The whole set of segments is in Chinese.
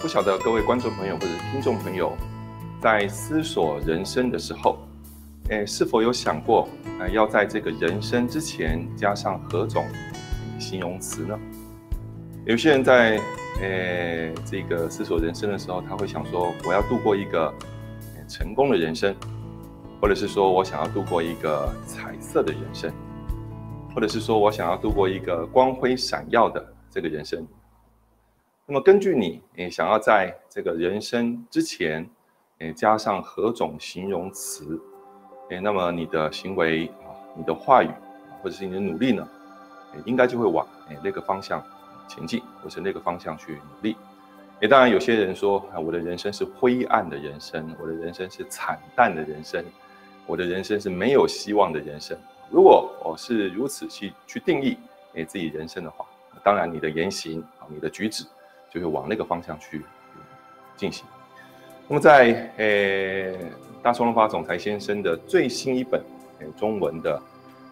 不晓得各位观众朋友或者听众朋友，在思索人生的时候，诶，是否有想过，呃，要在这个人生之前加上何种形容词呢？有些人在，诶，这个思索人生的时候，他会想说，我要度过一个成功的人生，或者是说我想要度过一个彩色的人生，或者是说我想要度过一个光辉闪耀的这个人生。那么根据你，诶，想要在这个人生之前，诶，加上何种形容词，诶，那么你的行为啊，你的话语，或者是你的努力呢，应该就会往诶那个方向前进，或是那个方向去努力。诶，当然有些人说，啊，我的人生是灰暗的人生，我的人生是惨淡的人生，我的人生是没有希望的人生。如果我是如此去去定义诶自己人生的话，当然你的言行啊，你的举止。就会往那个方向去进行。那么，在呃大双龙法总裁先生的最新一本呃中文的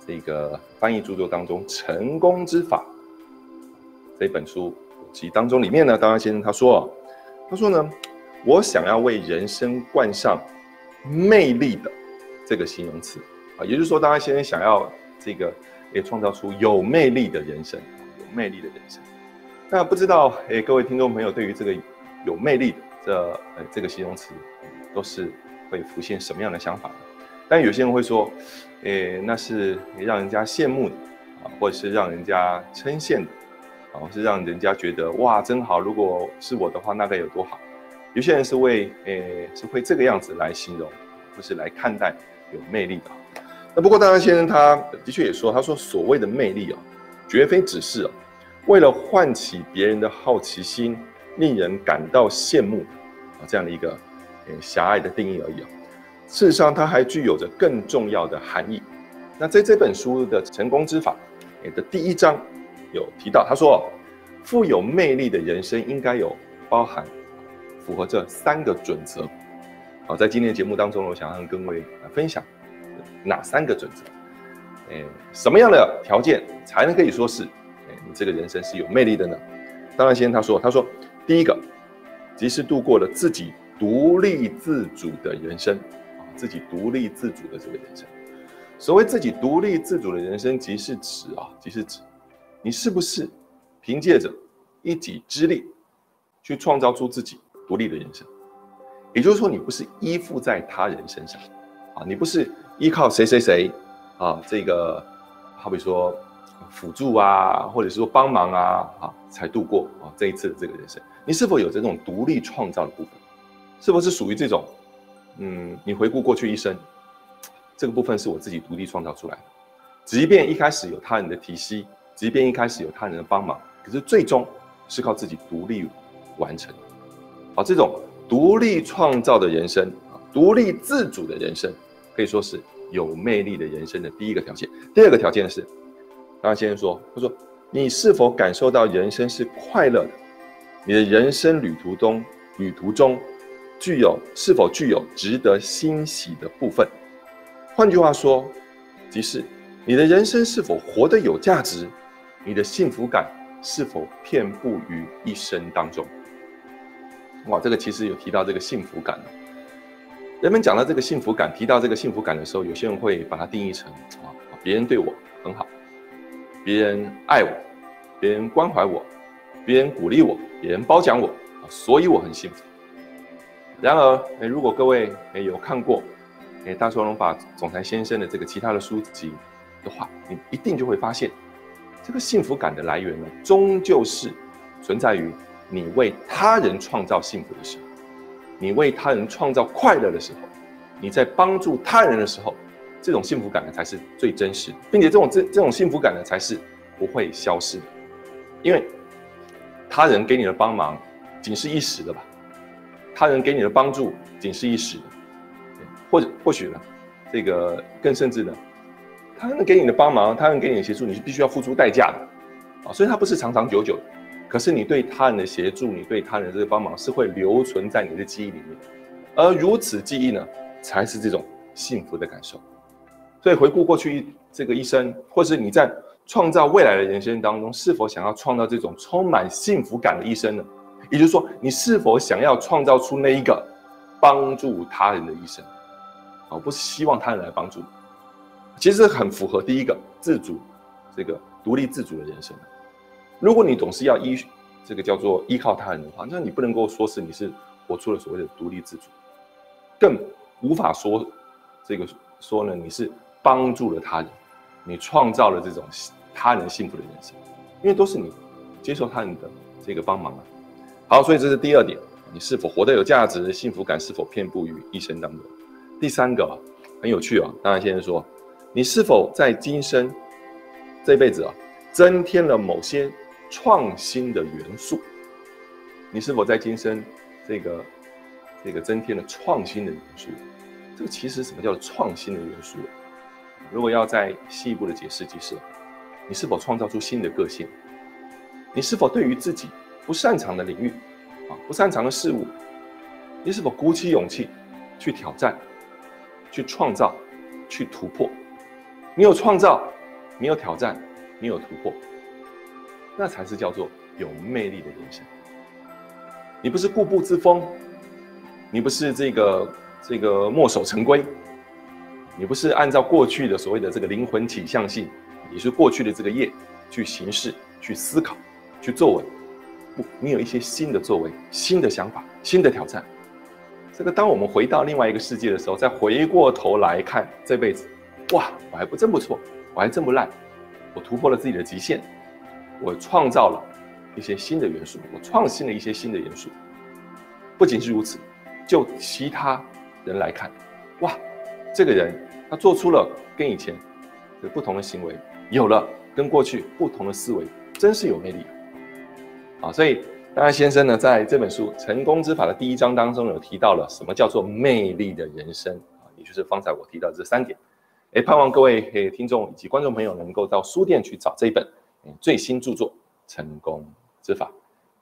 这个翻译著作当中，《成功之法》这本书集当中里面呢，当然先生他说，他说呢，我想要为人生冠上魅力的这个形容词啊，也就是说，当然先生想要这个也创造出有魅力的人生，有魅力的人生。那不知道诶，各位听众朋友，对于这个有魅力的这呃这个形容词，都是会浮现什么样的想法？但有些人会说，诶，那是让人家羡慕的啊，或者是让人家称羡的啊，是让人家觉得哇真好，如果是我的话，那该有多好？有些人是为诶是会这个样子来形容，或是来看待有魅力的。那不过当然先生他的确也说，他说所谓的魅力啊，绝非只是啊。为了唤起别人的好奇心，令人感到羡慕，啊，这样的一个狭隘的定义而已。事实上，它还具有着更重要的含义。那在这本书的成功之法的第一章有提到，他说，富有魅力的人生应该有包含符合这三个准则。好，在今天的节目当中，我想和各位分享哪三个准则？诶，什么样的条件才能可以说是？你这个人生是有魅力的呢。当然，先他说，他说，第一个，即是度过了自己独立自主的人生啊，自己独立自主的这个人生。所谓自己独立自主的人生，即是指啊，即是指你是不是凭借着一己之力去创造出自己独立的人生。也就是说，你不是依附在他人身上啊，你不是依靠谁谁谁啊，这个好比说。辅助啊，或者是说帮忙啊，啊，才度过啊这一次的这个人生。你是否有这种独立创造的部分？是否是属于这种？嗯，你回顾过去一生，这个部分是我自己独立创造出来的。即便一开始有他人的提携，即便一开始有他人的帮忙，可是最终是靠自己独立完成。好，这种独立创造的人生啊，独立自主的人生，可以说是有魅力的人生的第一个条件。第二个条件是。刚刚先生说：“他说，你是否感受到人生是快乐的？你的人生旅途中，旅途中具有是否具有值得欣喜的部分？换句话说，即是你的人生是否活得有价值？你的幸福感是否遍布于一生当中？哇，这个其实有提到这个幸福感。人们讲到这个幸福感，提到这个幸福感的时候，有些人会把它定义成啊，别人对我很好。”别人爱我，别人关怀我，别人鼓励我，别人褒奖我，所以我很幸福。然而，诶，如果各位有看过诶大双龙法总裁先生的这个其他的书籍的话，你一定就会发现，这个幸福感的来源呢，终究是存在于你为他人创造幸福的时候，你为他人创造快乐的时候，你在帮助他人的时候。这种幸福感呢，才是最真实，并且这种这这种幸福感呢，才是不会消失的，因为他人给你的帮忙仅是一时的吧，他人给你的帮助仅是一时的，或者或许呢，这个更甚至呢，他人给你的帮忙，他人给你的协助，你是必须要付出代价的，啊，所以它不是长长久久的，可是你对他人的协助，你对他人的这个帮忙是会留存在你的记忆里面，而如此记忆呢，才是这种幸福的感受。所以回顾过去这个一生，或是你在创造未来的人生当中，是否想要创造这种充满幸福感的一生呢？也就是说，你是否想要创造出那一个帮助他人的一生？啊，不是希望他人来帮助，其实很符合第一个自主，这个独立自主的人生。如果你总是要依这个叫做依靠他人的话，那你不能够说是你是活出了所谓的独立自主，更无法说这个说呢你是帮助了他人，你创造了这种他人幸福的人生，因为都是你接受他人的这个帮忙啊。好，所以这是第二点，你是否活得有价值，幸福感是否遍布于一生当中。第三个很有趣啊，当然先生说，你是否在今生这辈子啊，增添了某些创新的元素？你是否在今生这个这个增添了创新的元素？这个其实什么叫做创新的元素？如果要再细一步的解释，就是你是否创造出新的个性？你是否对于自己不擅长的领域啊，不擅长的事物，你是否鼓起勇气去挑战？去创造，去突破。你有创造，你有挑战，你有突破，那才是叫做有魅力的人生。你不是固步自封，你不是这个这个墨守成规，你不是按照过去的所谓的这个灵魂倾向性，你是过去的这个业去行事、去思考、去作为。不，你有一些新的作为、新的想法、新的挑战。这个，当我们回到另外一个世界的时候，再回过头来看这辈子，哇，我还不真不错，我还真不赖，我突破了自己的极限，我创造了一些新的元素，我创新了一些新的元素。不仅是如此，就其他人来看，哇，这个人他做出了跟以前的不同的行为，有了跟过去不同的思维，真是有魅力啊！所以。当然，先生呢，在这本书《成功之法》的第一章当中，有提到了什么叫做魅力的人生啊，也就是方才我提到这三点。哎，盼望各位听众以及观众朋友能够到书店去找这一本最新著作《成功之法》。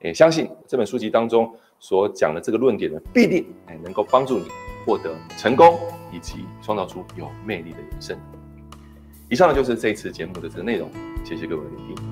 也相信这本书籍当中所讲的这个论点呢，必定能够帮助你获得成功以及创造出有魅力的人生。以上就是这次节目的这个内容，谢谢各位的聆听。